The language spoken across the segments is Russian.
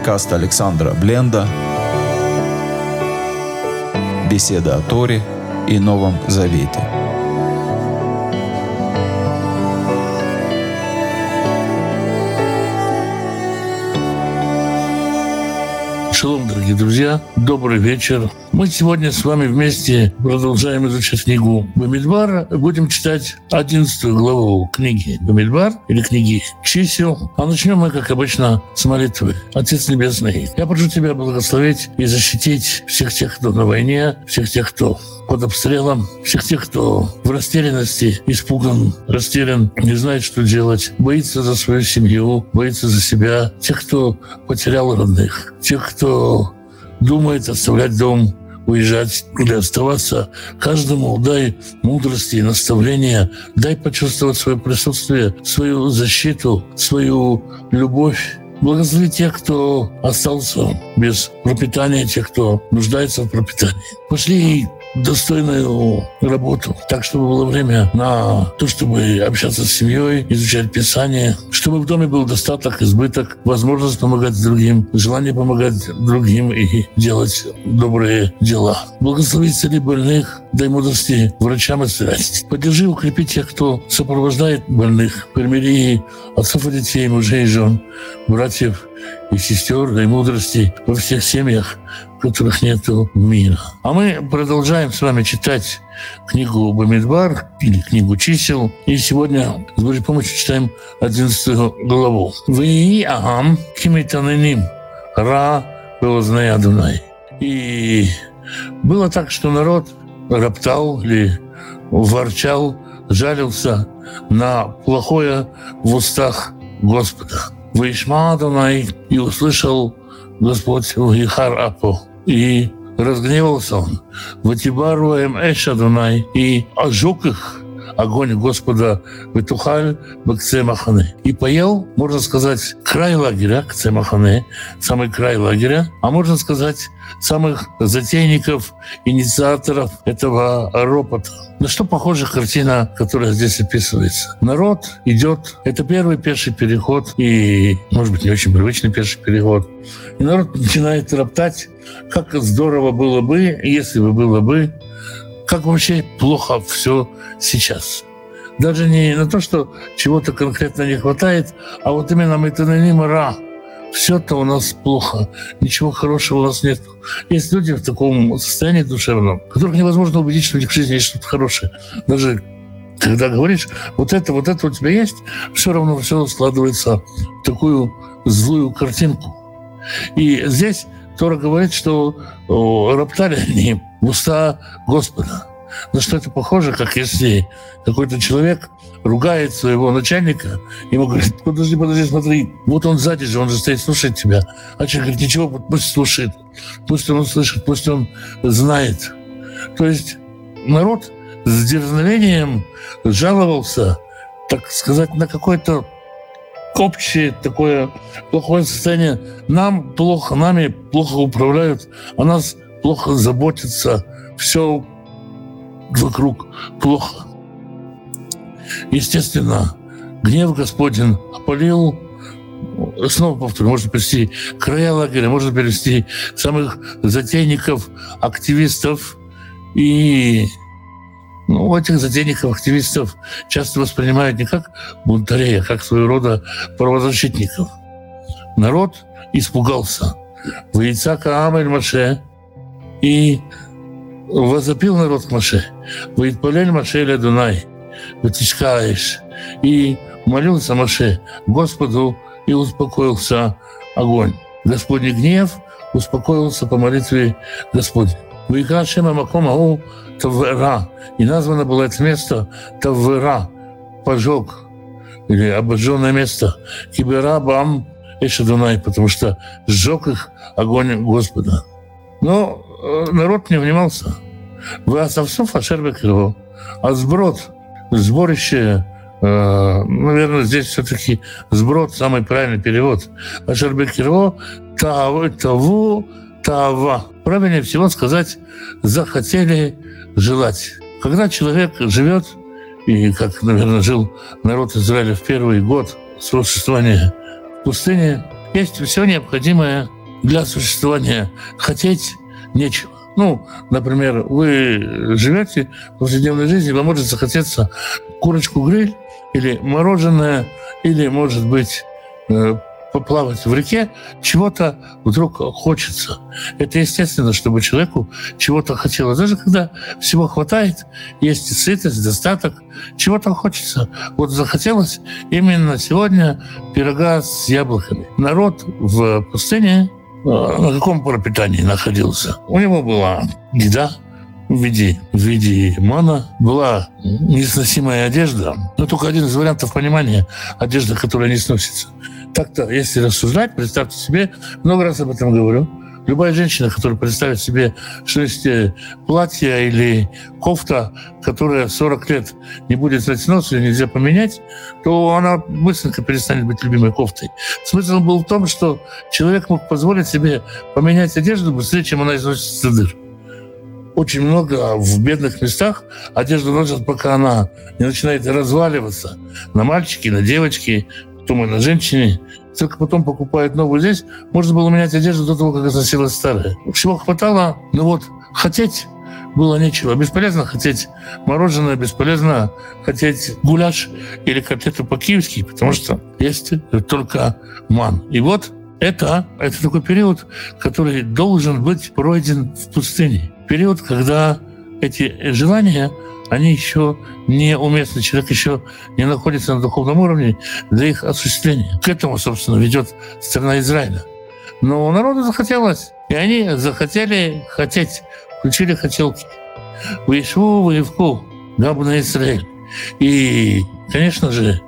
подкаст Александра Бленда «Беседа о Торе и Новом Завете». Шалом, дорогие друзья, добрый вечер. Мы сегодня с вами вместе продолжаем изучать книгу Бамидбар. Будем читать 11 главу книги Бамидбар или книги чисел. А начнем мы, как обычно, с молитвы. Отец Небесный, я прошу Тебя благословить и защитить всех тех, кто на войне, всех тех, кто под обстрелом, всех тех, кто в растерянности, испуган, растерян, не знает, что делать, боится за свою семью, боится за себя, тех, кто потерял родных, тех, кто думает оставлять дом, уезжать или оставаться. Каждому дай мудрости и наставления, дай почувствовать свое присутствие, свою защиту, свою любовь. Благослови тех, кто остался без пропитания, тех, кто нуждается в пропитании. Пошли достойную работу, так чтобы было время на то, чтобы общаться с семьей, изучать Писание, чтобы в доме был достаток, избыток, возможность помогать другим, желание помогать другим и делать добрые дела. Благослови цели больных, дай мудрости врачам исцелять. Поддержи, укрепи тех, кто сопровождает больных, примири отцов и детей, мужей и жен, братьев и сестер, дай мудрости во всех семьях, в которых нет мира. А мы продолжаем с вами читать книгу Бамидбар или книгу чисел. И сегодня с Божьей помощью читаем 11 главу. «Вы агам кимитаныним ра белознай Адунай». И было так, что народ роптал или ворчал, жалился на плохое в устах Господа. Вышма Адонай и услышал Господь Ихар Апо. И разгневался он. Ватибаруем Эш Адонай и ожег их огонь Господа Ветухаль Бакцемахане. И поел, можно сказать, край лагеря, Кцемахане, самый край лагеря, а можно сказать, самых затейников, инициаторов этого ропота. На что похожа картина, которая здесь описывается? Народ идет, это первый пеший переход, и, может быть, не очень привычный пеший переход. И народ начинает роптать, как здорово было бы, если бы было бы, как вообще плохо все сейчас. Даже не на то, что чего-то конкретно не хватает, а вот именно метанонима ра. Все-то у нас плохо, ничего хорошего у нас нет. Есть люди в таком состоянии душевном, которых невозможно убедить, что у них в жизни есть что-то хорошее. Даже когда говоришь, вот это, вот это у тебя есть, все равно все складывается в такую злую картинку. И здесь Тора говорит, что роптали они в уста Господа. На что это похоже, как если какой-то человек ругает своего начальника, ему говорит, подожди, подожди, смотри, вот он сзади же, он же стоит, слушает тебя. А человек говорит, ничего, пусть слушает, пусть он слышит, пусть он знает. То есть народ с дерзновением жаловался, так сказать, на какой-то общее такое плохое состояние. Нам плохо, нами плохо управляют, о нас плохо заботятся, все вокруг плохо. Естественно, гнев Господень опалил снова повторю, можно перевести края лагеря, можно перевести самых затейников, активистов и ну, этих затейников, активистов часто воспринимают не как бунтарей, а как своего рода правозащитников. Народ испугался. Ваицака Амель Маше и возопил народ к Маше. Воитпалель Маше Ля Дунай, вытискаешь. И молился Маше Господу, и успокоился огонь. Господний гнев успокоился по молитве Господня. Вайкра Шема Макома у Тавера. И названо было это место Тавера, пожог, или обожженное место. Кибера Бам Эшадунай, потому что сжег их огонь Господа. Но народ не внимался. Вы Асавсов Ашербекрво, а сброд, сборище наверное, здесь все-таки сброд, самый правильный перевод. Ашербекирво, таву, тава. Правильнее всего сказать «захотели желать». Когда человек живет, и как, наверное, жил народ Израиля в первый год существования в пустыне, есть все необходимое для существования. Хотеть нечего. Ну, например, вы живете в повседневной жизни, вам может захотеться курочку-гриль или мороженое, или, может быть, э, поплавать в реке, чего-то вдруг хочется. Это естественно, чтобы человеку чего-то хотелось. Даже когда всего хватает, есть сытость, достаток, чего-то хочется. Вот захотелось именно сегодня пирога с яблоками. Народ в пустыне э, на каком пропитании находился? У него была еда, в виде, в виде мана была несносимая одежда. Но только один из вариантов понимания – одежда, которая не сносится. Так-то, если рассуждать, представьте себе, много раз об этом говорю, любая женщина, которая представит себе, что есть э, платье или кофта, которая 40 лет не будет нос, ее нельзя поменять, то она быстренько перестанет быть любимой кофтой. Смысл был в том, что человек мог позволить себе поменять одежду быстрее, чем она износится дыр. Очень много в бедных местах одежду носят, пока она не начинает разваливаться на мальчики, на девочки, потом и на женщине. Только потом покупают новую здесь. Можно было менять одежду до того, как износилась старая. Всего хватало, ну вот, хотеть было нечего. Бесполезно хотеть мороженое, бесполезно хотеть гуляш или котлету по-киевски, потому что есть только ман. И вот это, это такой период, который должен быть пройден в пустыне. Период, когда эти желания они еще не уместны, человек еще не находится на духовном уровне для их осуществления. К этому, собственно, ведет страна Израиля. Но у народа захотелось, и они захотели хотеть, включили хотелки. Вышву, воевку, габу на Израиль. И, конечно же,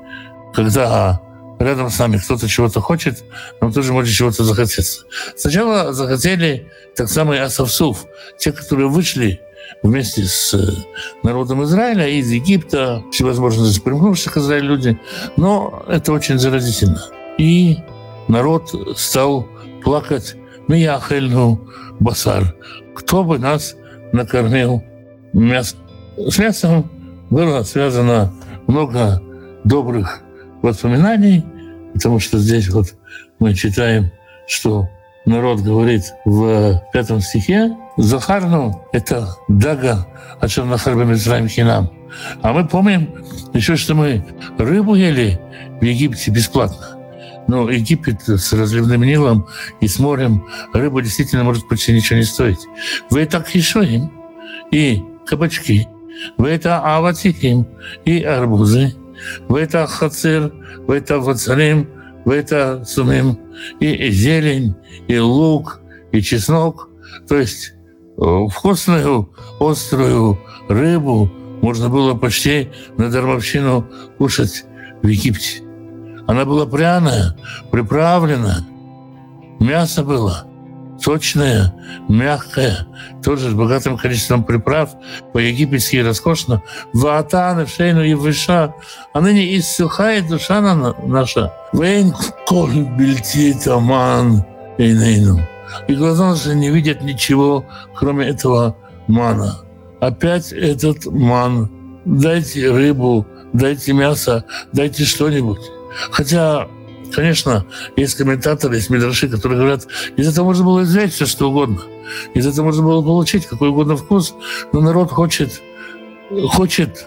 когда рядом с нами кто-то чего-то хочет, нам тоже может чего-то захотеться. Сначала захотели так самый Асавсуф, те, которые вышли вместе с э, народом Израиля из Египта, всевозможные примнувших Израиль люди. Но это очень заразительно. И народ стал плакать «Мияхельну басар». Кто бы нас накормил мясом? С мясом было связано много добрых воспоминаний, потому что здесь вот мы читаем, что народ говорит в пятом стихе, Захарну — это Дага, о чем на Мицраим Хинам. А мы помним еще, что мы рыбу ели в Египте бесплатно. Но Египет с разливным Нилом и с морем, рыба действительно может почти ничего не стоить. Вы это хишоим и кабачки, вы это аватихим и арбузы, вы это хацир, вы это вацарим, вы это сумим, и зелень, и лук, и чеснок. То есть вкусную острую рыбу можно было почти на дармовщину кушать в Египте. Она была пряная, приправлена. Мясо было сочное, мягкое, тоже с богатым количеством приправ, по-египетски роскошно. Ваатаны, шейну и выша. А ныне иссухает душа наша. Вейн коль бельти таман эйнейну и глаза наши не видят ничего, кроме этого мана. Опять этот ман. Дайте рыбу, дайте мясо, дайте что-нибудь. Хотя, конечно, есть комментаторы, есть мидраши, которые говорят, из этого можно было взять все, что угодно. Из этого можно было получить какой угодно вкус, но народ хочет, хочет,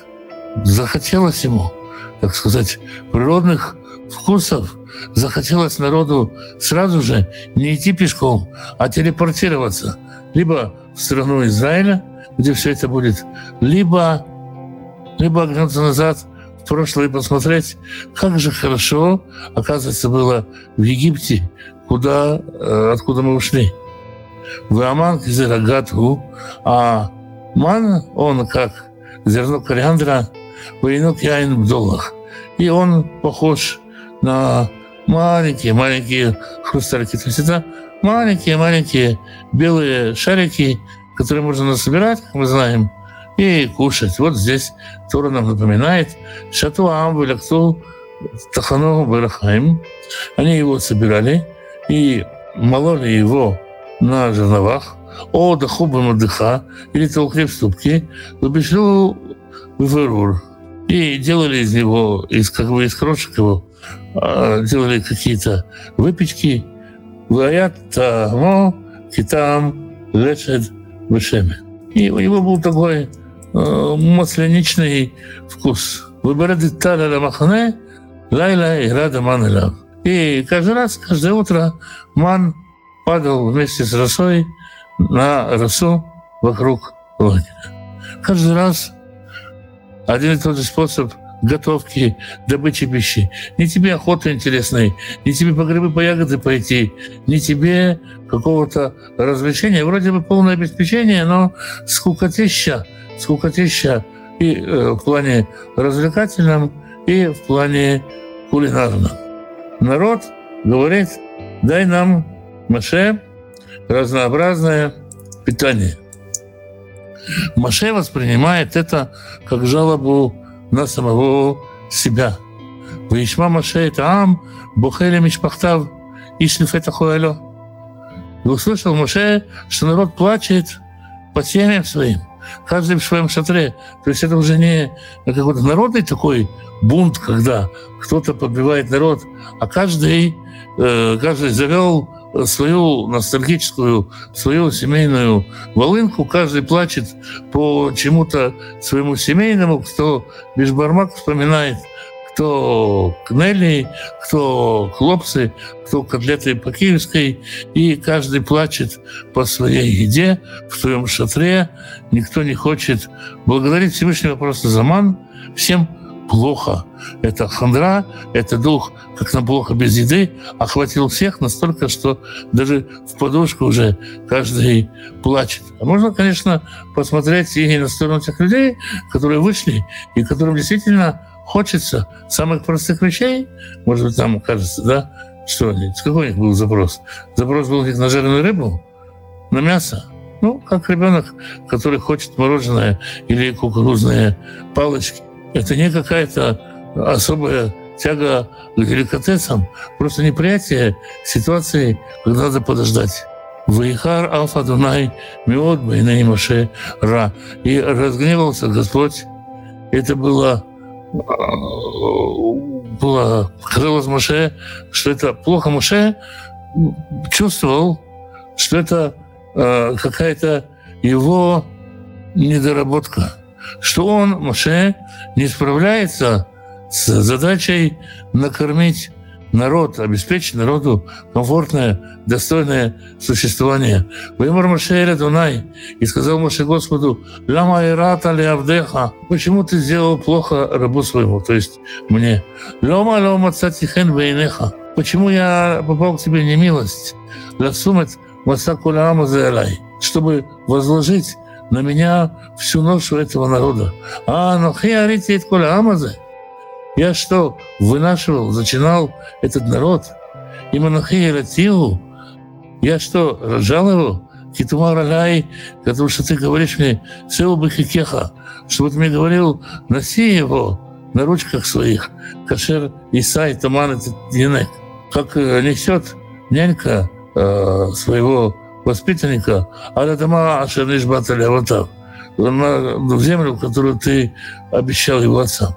захотелось ему, так сказать, природных вкусов, захотелось народу сразу же не идти пешком, а телепортироваться либо в страну Израиля, где все это будет, либо, либо оглянуться назад в прошлое и посмотреть, как же хорошо, оказывается, было в Египте, куда, э, откуда мы ушли. В Аман Кизерагату, а ман, он как зерно кориандра, воинок яин в доллах. И он похож на маленькие-маленькие хрустальки. То есть это маленькие-маленькие белые шарики, которые можно насобирать, мы знаем, и кушать. Вот здесь Тора нам напоминает Шатуам Велякту Тахану Барахаим. Они его собирали и мололи его на жерновах, о дахуба мадыха, или того хлеб ступки, в и делали из него, из, как бы из крошек его, делали какие-то выпечки, Ваят тамо китам лешет вышеме. И у него был такой э, масляничный вкус. Выбирали таля махане, лайла и рада ман И каждый раз, каждое утро ман падал вместе с росой на росу вокруг лагеря. Каждый раз один и тот же способ готовки, добычи пищи. Не тебе охота интересной, не тебе по грибы, по ягоды пойти, не тебе какого-то развлечения. Вроде бы полное обеспечение, но скукотища, скукотища и э, в плане развлекательном, и в плане кулинарном. Народ говорит, дай нам, Маше, разнообразное питание. Маше воспринимает это как жалобу на самого себя. Вишма Маше это ам, бухели мишпахтав, ишлиф это хуэло. И услышал Маше, что народ плачет по семьям своим, каждый в своем шатре. То есть это уже не какой-то народный такой бунт, когда кто-то подбивает народ, а каждый, э, каждый завел свою ностальгическую, свою семейную волынку. Каждый плачет по чему-то своему семейному, кто Бишбармак вспоминает, кто кнели, кто хлопцы, кто котлеты по киевской, и каждый плачет по своей еде в своем шатре. Никто не хочет благодарить Всевышнего просто за ман. Всем плохо. Это хандра, это дух, как нам плохо без еды, охватил всех настолько, что даже в подушку уже каждый плачет. А можно, конечно, посмотреть и на сторону тех людей, которые вышли, и которым действительно хочется самых простых вещей. Может быть, там кажется, да, что они, какой у них был запрос? Запрос был у них на жареную рыбу, на мясо. Ну, как ребенок, который хочет мороженое или кукурузные палочки. Это не какая-то особая тяга к деликатесам, просто неприятие ситуации, когда надо подождать. Ваихар Алфа Дунай Миот Маше Ра. И разгневался Господь. Это было было крылось Маше, что это плохо Маше чувствовал, что это э, какая-то его недоработка что он, Моше, не справляется с задачей накормить народ, обеспечить народу комфортное, достойное существование. Вымор Моше Дунай и сказал Моше Господу, «Лама ирата ли авдеха?» Почему ты сделал плохо рабу своему, то есть мне? «Лома лома цатихен бейнеха?» Почему я попал к тебе не милость? «Ласумет масакуля амазелай?» Чтобы возложить на меня всю ношу этого народа. А, ну хиарите коля амазе. Я что, вынашивал, зачинал этот народ? И манахиратилу? Я что, рожал его? Китумар Алай, потому что ты говоришь мне, Сеу Бахикеха, что вот мне говорил, носи его на ручках своих, Кашер Исай Таман этот как э, несет нянька э, своего воспитанника, а это Маша Нишбаталя вот так, в землю, которую ты обещал его отцам.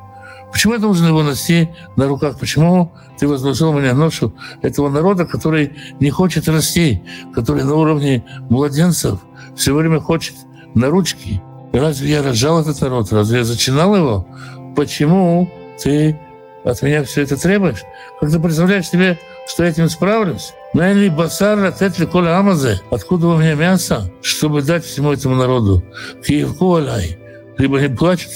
Почему я должен его носить на руках? Почему ты возложил меня ношу этого народа, который не хочет расти, который на уровне младенцев все время хочет на ручки? Разве я рожал этот народ? Разве я зачинал его? Почему ты от меня все это требуешь? Как ты представляешь себе, что я этим справлюсь? Найли басар отец коля амазе. Откуда у меня мясо, чтобы дать всему этому народу? Киевку алай. Либо не плачут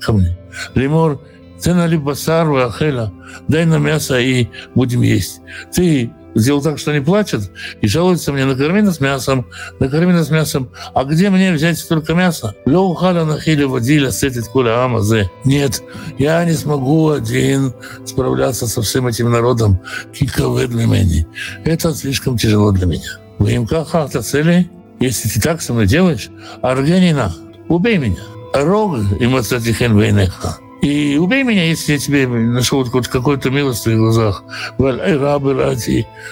ко мне. Лимор, ты нали басар ахеля. Дай нам мясо и будем есть. Ты сделал так, что они плачут и жалуются мне, накорми нас мясом, накорми нас мясом. А где мне взять столько мяса? Леухаля нахили водиля сетит куля амазе. Нет, я не смогу один справляться со всем этим народом. Киковы для меня. Это слишком тяжело для меня. Вы им как цели? Если ты так со мной делаешь, Аргенина, убей меня. Рог и мацатихен вейнеха. И убей меня, если я тебе нашел хоть какую-то милость в твоих глазах,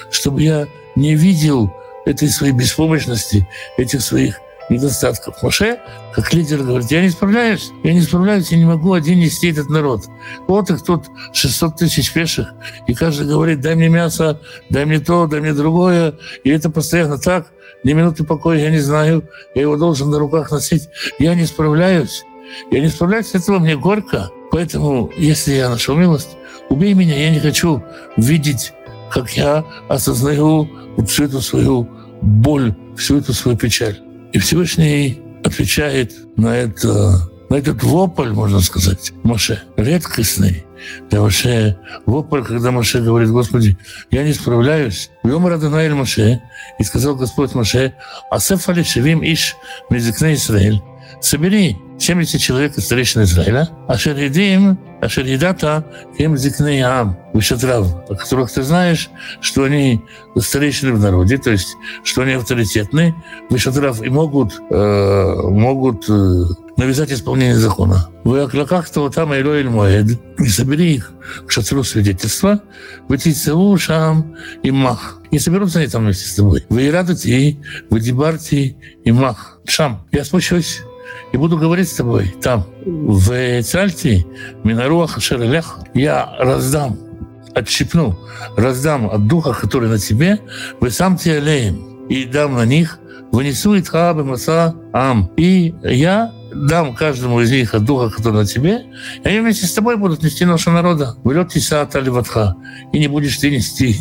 чтобы я не видел этой своей беспомощности, этих своих недостатков. Моше, как лидер, говорит, я не справляюсь, я не справляюсь, я не могу один нести этот народ. Вот их тут 600 тысяч пеших, и каждый говорит, дай мне мясо, дай мне то, дай мне другое, и это постоянно так, ни минуты покоя я не знаю, я его должен на руках носить. Я не справляюсь, я не справляюсь, этого мне горько. Поэтому, если я нашел милость, убей меня, я не хочу видеть, как я осознаю вот всю эту свою боль, всю эту свою печаль. И Всевышний отвечает на это, на этот вопль, можно сказать, Маше, редкостный для Маше. Вопль, когда Маше говорит, Господи, я не справляюсь. Йом Радонаэль Маше, и сказал Господь Маше, Асефали Шевим Иш Мезикне Израиль, собери 70 человек из старейшин Израиля, а Шеридим, а Шеридата, им зикней ам, вышатрав, о которых ты знаешь, что они старейшины в народе, то есть, что они авторитетны, вышатрав и могут, э, могут э, навязать исполнение закона. Вы оклакахта там Элоэль Моэд, и собери их к шатру свидетельства, вытицеву шам и мах. И соберутся они там вместе с тобой. Вы и радуйте, вы дебарте и мах. Шам. Я спущусь и буду говорить с тобой там, в Цальте, Минаруах Шерелех, я раздам, отщипну, раздам от духа, который на тебе, вы сам алеем, и дам на них, вынесу и тхабы маса ам. И я дам каждому из них от духа, который на тебе, и они вместе с тобой будут нести нашего народа. Влет Иса Таливатха, и не будешь ты нести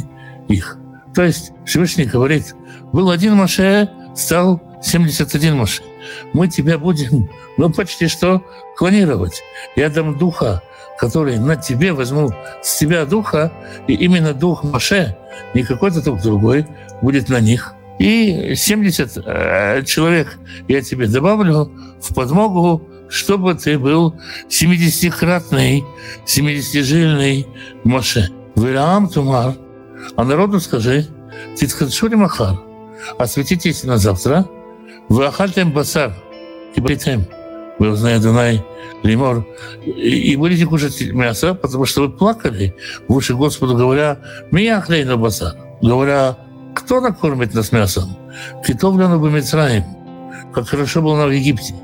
их. То есть Всевышний говорит, был один Маше, стал 71 Маше мы тебя будем, ну, почти что клонировать. Я дам духа, который на тебе возьму с тебя духа, и именно дух Маше, не какой-то только другой, будет на них. И 70 э, человек я тебе добавлю в подмогу, чтобы ты был 70-кратный, 70-жильный Маше. Вилаам Тумар, а народу скажи, Титхадшури Махар, осветитесь на завтра, вы ахальтем басар и бейтем. Вы узнаете Дунай Лимор. И будете кушать мясо, потому что вы плакали в уши Господу, говоря, «Меня хлейна басар». Говоря, кто накормит нас мясом? Китов ляну бы Мицраим. Как хорошо было нам в Египте.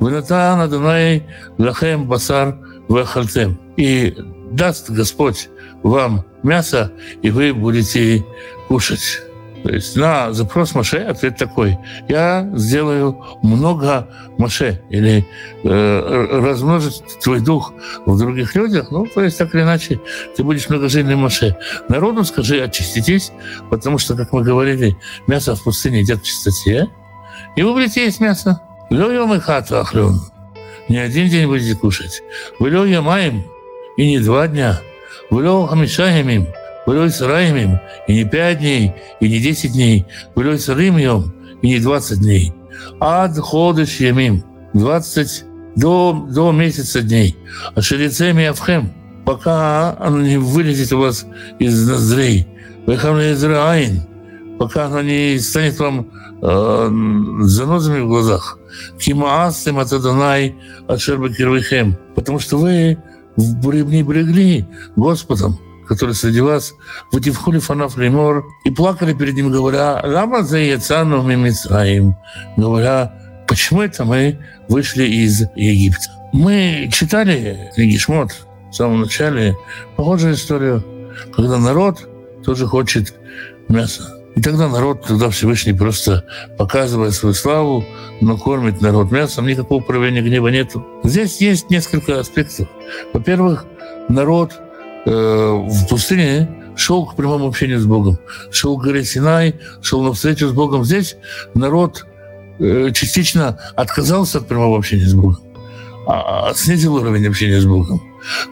Вынатан Адонай лахем басар вахальтем. И даст Господь вам мясо, и вы будете кушать. То есть на запрос Маше ответ такой. Я сделаю много Маше или э, размножить твой дух в других людях. Ну, то есть так или иначе ты будешь многожильный Маше. Народу скажи, очиститесь, потому что, как мы говорили, мясо в пустыне едят в чистоте. И вы будете есть мясо. Лёйом и хату охлён. Не один день будете кушать. Вы маем, и не два дня. Вы хамишаемим, Вылой сараемим, и не пять дней, и не десять дней. Вылой сарымьем, и не двадцать дней. Ад ходыш ямим, двадцать до, до месяца дней. А шерицеми авхем, пока оно не вылезет у вас из ноздрей. Вехам Израин, пока оно не станет вам э, занозами в глазах. Кимаасым от Адонай от Шербакирвихем. Потому что вы не брегли Господом который среди вас, в Тивхуле фанаф лимор, и плакали перед ним, говоря, «Лама за яцану мимицраим», говоря, почему это мы вышли из Египта. Мы читали книги Шмот в самом начале похожую историю, когда народ тоже хочет мяса. И тогда народ, тогда Всевышний просто показывает свою славу, но кормит народ мясом, никакого проявления гнева нету. Здесь есть несколько аспектов. Во-первых, народ в пустыне шел к прямому общению с Богом. Шел к горе Синай, шел на встречу с Богом. Здесь народ э, частично отказался от прямого общения с Богом, а, а снизил уровень общения с Богом.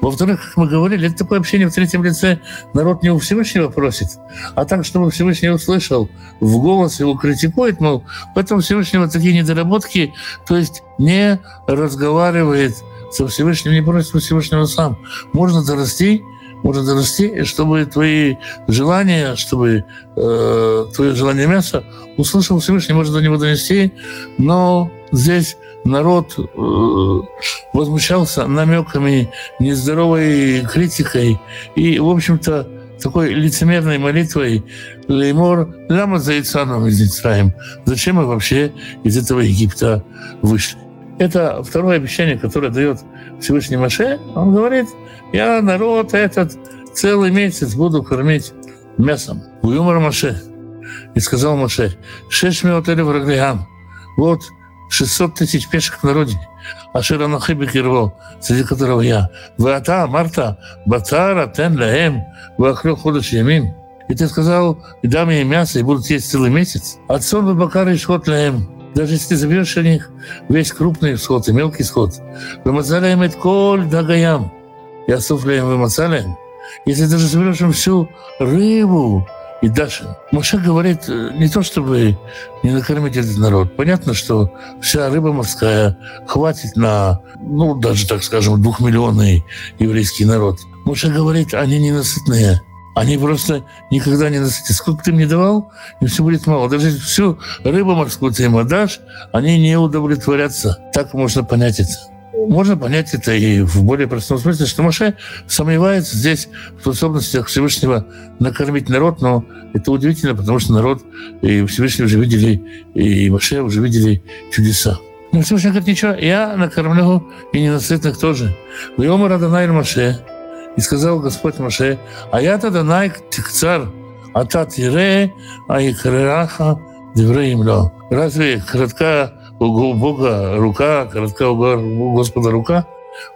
Во-вторых, как мы говорили, это такое общение в третьем лице. Народ не у Всевышнего просит, а так, чтобы Всевышний услышал, в голос его критикует, мол, поэтому Всевышнего такие недоработки, то есть не разговаривает со Всевышним, не просит Всевышнего сам. Можно дорасти можно дорасти, чтобы твои желания, чтобы э, твое желание мяса услышал Всевышний, может до него донести, но здесь народ э, возмущался намеками, нездоровой критикой, и, в общем-то, такой лицемерной молитвой Леймор Лама Зайцаном из Исраим. Зачем мы вообще из этого Египта вышли? Это второе обещание, которое дает Всевышний Маше, он говорит, я народ этот целый месяц буду кормить мясом. Уюмар Маше. И сказал Маше, шесть минут или. Вот 600 тысяч пешек в народе. Ашира Нахиби Кирвол, среди которого я. Вата, Марта, Батара, Тен, Лаэм, Вахлё, Ходыш, Ямин. И ты сказал, и дам ей мясо, и будут есть целый месяц. Отцом Бакар и Шхот Лаэм. Даже если заберешь у них весь крупный сход и мелкий сход. Вымацаляем это коль дагаям. И осуфляем вымацаляем. Если даже заберешь им всю рыбу, и Даша. Моше говорит э, не то, чтобы не накормить этот народ. Понятно, что вся рыба морская хватит на, ну, даже, так скажем, двухмиллионный еврейский народ. Моше говорит, они ненасытные. Они просто никогда не насытятся. Сколько ты мне давал, им все будет мало. Даже если всю рыбу морскую ты им отдашь, они не удовлетворятся. Так можно понять это. Можно понять это и в более простом смысле, что Маше сомневается здесь в способностях Всевышнего накормить народ, но это удивительно, потому что народ и Всевышний уже видели, и Маше уже видели чудеса. Но Всевышний говорит, ничего, я накормлю и ненасытных тоже. Вьома Раданай Маше. И сказал Господь Маше, а я-то Данай Тикцар, а та тире, а и карераха, девреем Разве коротка у Бога рука, коротка у Господа рука.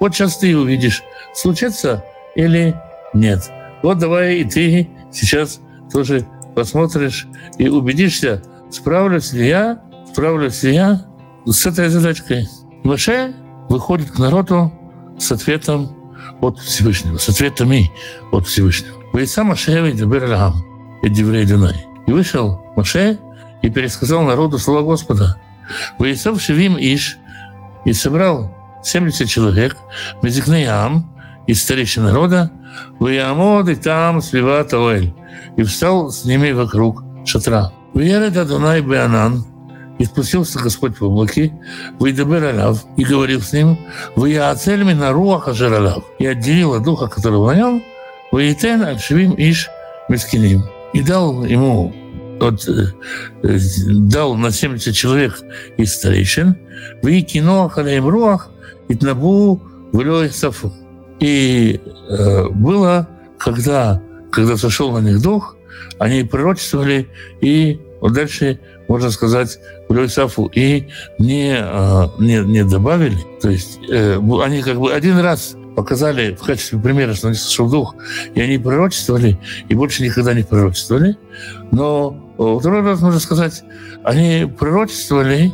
Вот сейчас ты увидишь, случится или нет. Вот давай и ты сейчас тоже посмотришь и убедишься, справлюсь ли я, справлюсь ли я с этой задачкой. Маше выходит к народу с ответом от Всевышнего, с ответами от Всевышнего. Вейса Маше и Дебер И вышел Маше и пересказал народу слова Господа – Воисов Шевим Иш и собрал 70 человек, Мезикнеям, из старейшин народа, Ваямод и там свиват Оэль, и встал с ними вокруг шатра. Вьерет Адонай Беанан, и спустился Господь в облаке, выйдабер Алав, и говорил с ним, «Ваяцель на руах ажер и отделил от духа, которого на нем, «Ваитен от швим иш мискиним», и дал ему вот, э, дал на 70 человек из старейшин, в кино халаем руах, и тнабу в сафу. И э, было, когда, когда сошел на них дух, они пророчествовали, и вот дальше, можно сказать, в Сафу, и не, э, не, не добавили. То есть э, они как бы один раз показали в качестве примера, что они сошел дух, и они пророчествовали, и больше никогда не пророчествовали. Но Второй раз, можно сказать, они пророчествовали,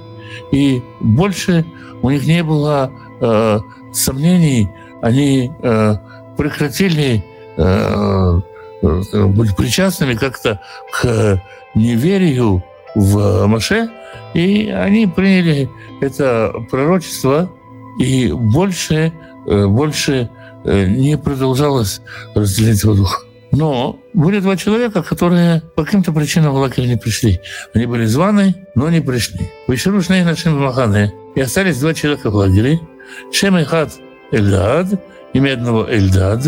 и больше у них не было э, сомнений, они э, прекратили э, э, быть причастными как-то к неверию в Маше, и они приняли это пророчество, и больше, э, больше э, не продолжалось разделение духа. Но были два человека, которые по каким-то причинам в лагерь не пришли. Они были званы, но не пришли. Вышерушные нашим маханы. И остались два человека в лагере. Шем и Хат Эльдад, имя одного Эльдад,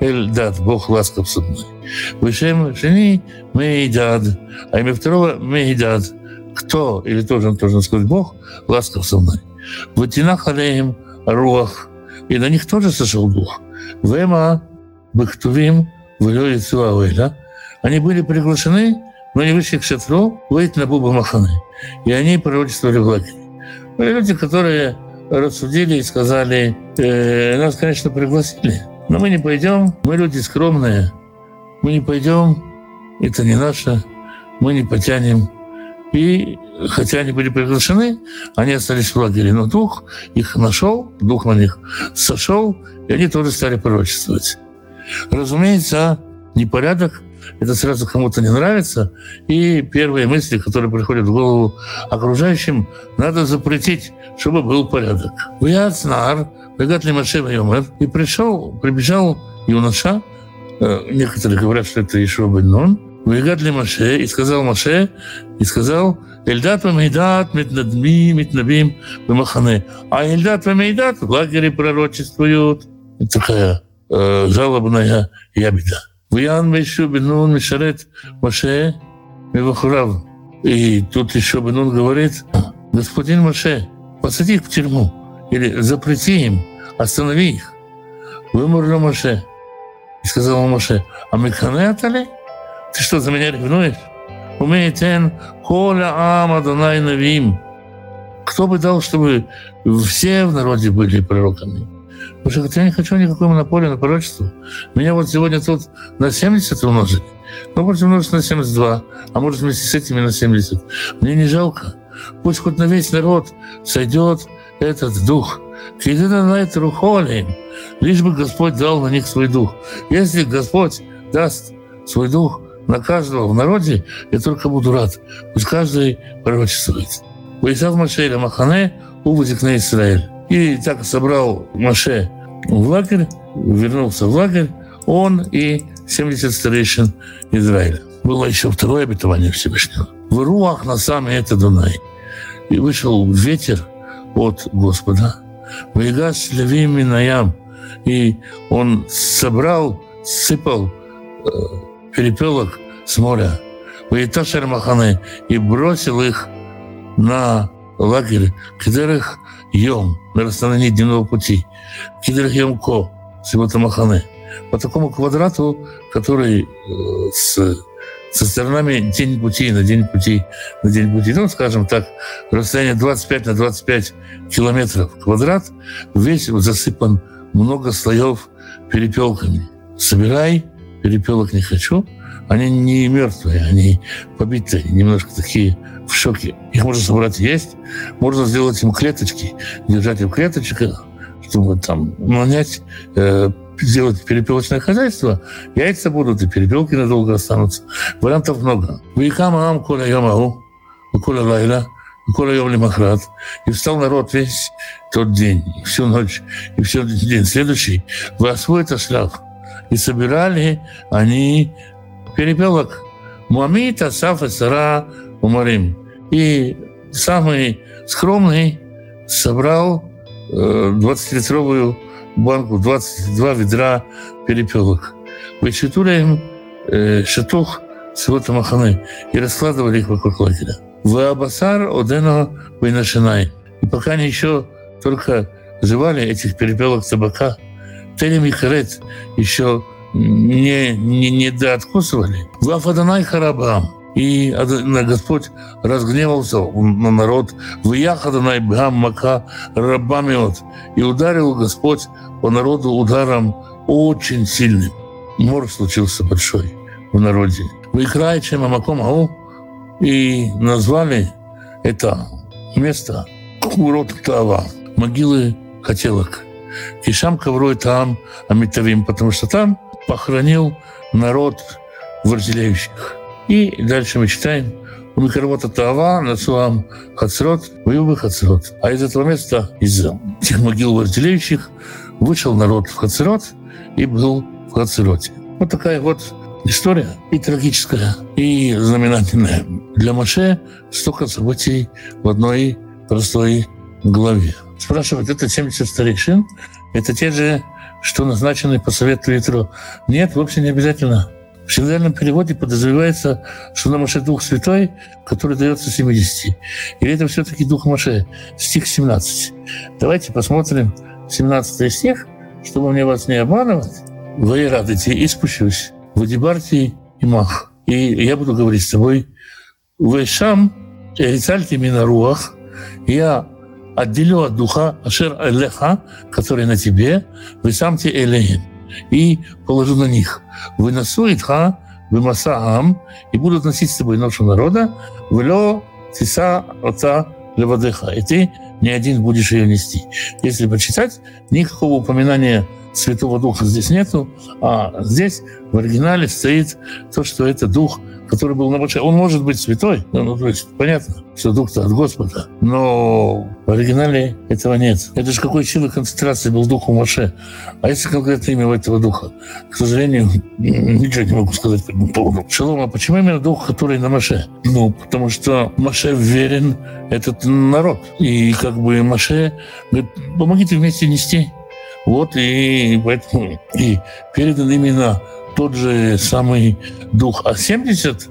Эльдад, Бог ласков со мной. Вышем Шени Мейдад, а имя второго Мейдад. Кто, или тоже должен сказать Бог, ласков со мной. Ватинах алеем руах, и на них тоже сошел дух. Вема бахтувим в Суауэля, они были приглашены, но не вышли к шатру, выйти на Буба Маханы. И они пророчествовали в лагере. Были люди, которые рассудили и сказали, э, нас, конечно, пригласили, но мы не пойдем, мы люди скромные, мы не пойдем, это не наше, мы не потянем. И хотя они были приглашены, они остались в лагере. Но дух их нашел, дух на них сошел, и они тоже стали пророчествовать. Разумеется, непорядок это сразу кому-то не нравится. И первые мысли, которые приходят в голову окружающим, надо запретить, чтобы был порядок. Вяцнар, Машева Йомер, и пришел, прибежал юноша, некоторые говорят, что это Ишуа бен Нун, Вегатли Маше, и сказал Маше, и сказал, Эльдат Вамейдат, Метнадми, Метнабим, Бемахане. А Эльдат Вамейдат в лагере пророчествуют. Это такая э, жалобная ябеда. Виян Мешу Бенун Мишарет Маше Мивахурав. И тут еще Бенун говорит, господин Маше, посади их в тюрьму или запрети им, останови их. Выморли Маше. И сказал Маше, а мы ли? Ты что, за меня ревнуешь? Умейтен коля ама донай навим. Кто бы дал, чтобы все в народе были пророками? Потому что я не хочу никакой монополии на пророчество. Меня вот сегодня тут на 70 умножили. Ну, может умножить на 72, а может вместе с этими на 70. Мне не жалко. Пусть хоть на весь народ сойдет этот дух. Кидина рухолим. Лишь бы Господь дал на них свой дух. Если Господь даст свой дух на каждого в народе, я только буду рад. Пусть каждый пророчествует. Ваисав Машеля Махане, увозик на Израиль. И так собрал Маше в лагерь, вернулся в лагерь, он и 70 старейшин Израиля. Было еще второе обетование Всевышнего. В руах на самый это Дунай. И вышел ветер от Господа. Вейгас левим минаям. И он собрал, сыпал э, перепелок с моря. Вейташер Махане. И бросил их на лагерь, которых Йом, на расстоянии дневного пути, Кидрах Йомко, Сибота Махане, по такому квадрату, который э, с, со сторонами день пути на день пути на день пути. Ну, скажем так, расстояние 25 на 25 километров квадрат, весь засыпан много слоев перепелками. Собирай, перепелок не хочу. Они не мертвые, они побитые, немножко такие в шоке. Их можно собрать есть. Можно сделать им клеточки, держать им клеточках, чтобы там нанять, э, сделать перепелочное хозяйство. Яйца будут, и перепелки надолго останутся. Вариантов много. Вейкама ам коля ямау, коля лайла, коля йом лимахрат. И встал народ весь тот день, всю ночь, и всю день следующий. Восвой шляп. И собирали они перепелок. Муамит, Асаф и Сара уморим. И самый скромный собрал 20-литровую э, банку, 22 ведра перепелок. Вычитуляем э, шатух всего Тамаханы и раскладывали их вокруг лагеря. В Абасар Одено Вейнашинай. И пока они еще только жевали этих перепелок табака, Телем и еще не, не, не дооткусывали. Влафаданай Харабам. И Господь разгневался на народ. в Вияхаданай Бхам Мака Рабамиот. И ударил Господь по народу ударом очень сильным. Мор случился большой в народе. Вы чем Амаком Ау и назвали это место Курот Тава, могилы хотелок. И Шам Коврой там Амитавим, потому что там похоронил народ вожделеющих. И дальше мы читаем у Микарвота Тава, Нацуам Хацрот, Ваюбы Хацрот. А из этого места, из тех могил вожделеющих, вышел народ в Хацрот и был в Хацроте. Вот такая вот история и трагическая, и знаменательная. Для Маше столько событий в одной простой главе. Спрашивают, это 70 старейшин? Это те же что назначенный по совету ветру. Нет, вовсе не обязательно. В синодальном переводе подразумевается, что на Маше Дух Святой, который дается 70. Или это все-таки Дух Маше, стих 17. Давайте посмотрим 17 стих, чтобы мне вас не обманывать. Вы радуйте и спущусь в Адибарте и Мах. И я буду говорить с тобой. Вы шам, рицальте минаруах, я отделю от духа Ашер Элеха, который на тебе, вы самте Элеем, и положу на них. Вы насует ха, вы масаам, и будут носить с тобой ношу народа, влё тиса отца левадеха, и ты не один будешь ее нести. Если почитать, никакого упоминания Святого Духа здесь нету, а здесь в оригинале стоит то, что это Дух который был на Моше, он может быть святой, ну, ну то есть понятно, что дух-то от Господа, но в оригинале этого нет. Это же какой силы концентрации был дух у Моше. А если конкретное имя этого духа? К сожалению, ничего не могу сказать по этому поводу. Шалом, а почему именно дух, который на Моше? Ну, потому что Моше верен этот народ. И как бы Моше говорит, помогите вместе нести. Вот и поэтому и передан именно тот же самый дух. А 70,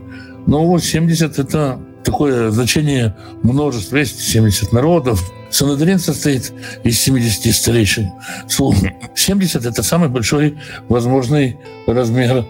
ну, 70 это такое значение множества. Есть 70 народов. Санадрин состоит из 70 старейшин. 70 – это самый большой возможный размер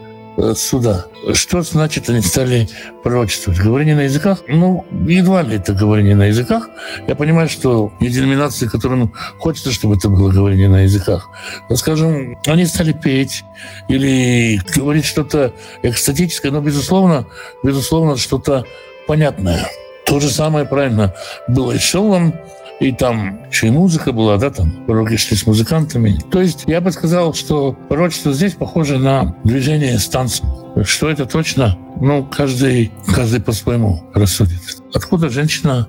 суда. Что значит они стали пророчествовать? Говорение на языках? Ну, едва ли это говорение на языках. Я понимаю, что есть деноминации, которым хочется, чтобы это было говорение на языках. Но, скажем, они стали петь или говорить что-то экстатическое, но, безусловно, безусловно, что-то понятное. То же самое правильно было и с Шеллом, и там еще и музыка была, да, там пророки шли с музыкантами. То есть я бы сказал, что пророчество здесь похоже на движение с танцем. Что это точно? Ну, каждый, каждый по-своему рассудит. Откуда женщина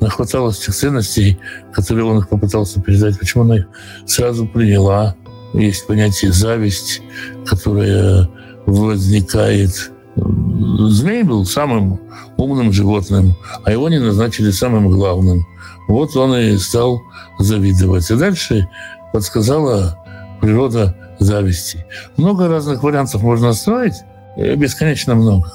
нахваталась тех ценностей, которые он их попытался передать, почему она их сразу приняла. Есть понятие зависть, которая возникает. Змей был самым умным животным, а его не назначили самым главным. Вот он и стал завидовать. И дальше подсказала природа зависти. Много разных вариантов можно строить, э, бесконечно много.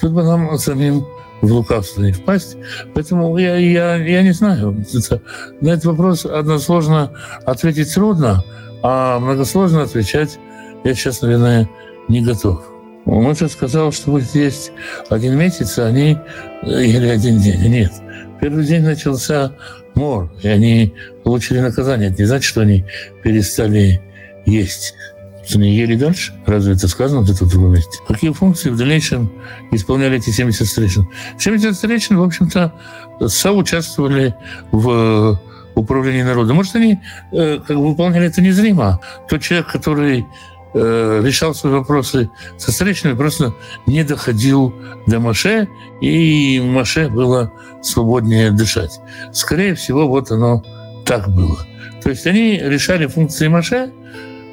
Тут бы нам самим в лукавство не впасть. Поэтому я, я, я не знаю. Это, на этот вопрос односложно ответить трудно, а многосложно отвечать я сейчас, наверное, не готов. Он сейчас сказал, что будет есть один месяц, а они э, или один день. Нет. Первый день начался мор, и они получили наказание. Это не значит, что они перестали есть. Что они ели дальше? Разве это сказано это в другом месте? Какие функции в дальнейшем исполняли эти 70 старейшин? 70 старейшин, в общем-то, соучаствовали в управлении народом. Может, они э, как бы выполняли это незримо. Тот человек, который э, решал свои вопросы со встречными, просто не доходил до Маше, и Маше было свободнее дышать. Скорее всего, вот оно так было. То есть они решали функции Маше,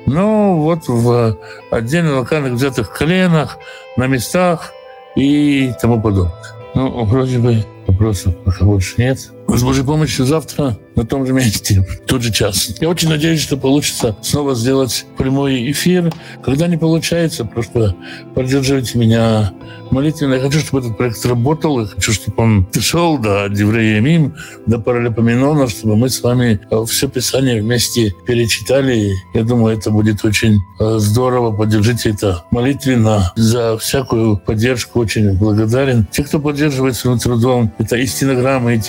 но вот в отдельно локальных взятых коленах, на местах и тому подобное. Ну, вроде бы вопросов пока больше нет. С Божьей помощью завтра на том же месте, в тот же час. Я очень надеюсь, что получится снова сделать прямой эфир. Когда не получается, просто поддерживайте меня молитвенно. Я хочу, чтобы этот проект работал. Я хочу, чтобы он пришел до Деврея Мим, до Паралипоменона, чтобы мы с вами э, все Писание вместе перечитали. Я думаю, это будет очень э, здорово. Поддержите это молитвенно. За всякую поддержку очень благодарен. Те, кто поддерживает своим трудом, это и стенограммы, и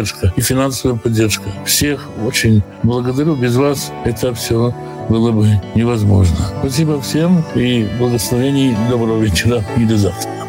техподдержка, и финансовая поддержка. Всех очень благодарю. Без вас это все было бы невозможно. Спасибо всем и благословений. Доброго вечера и до завтра.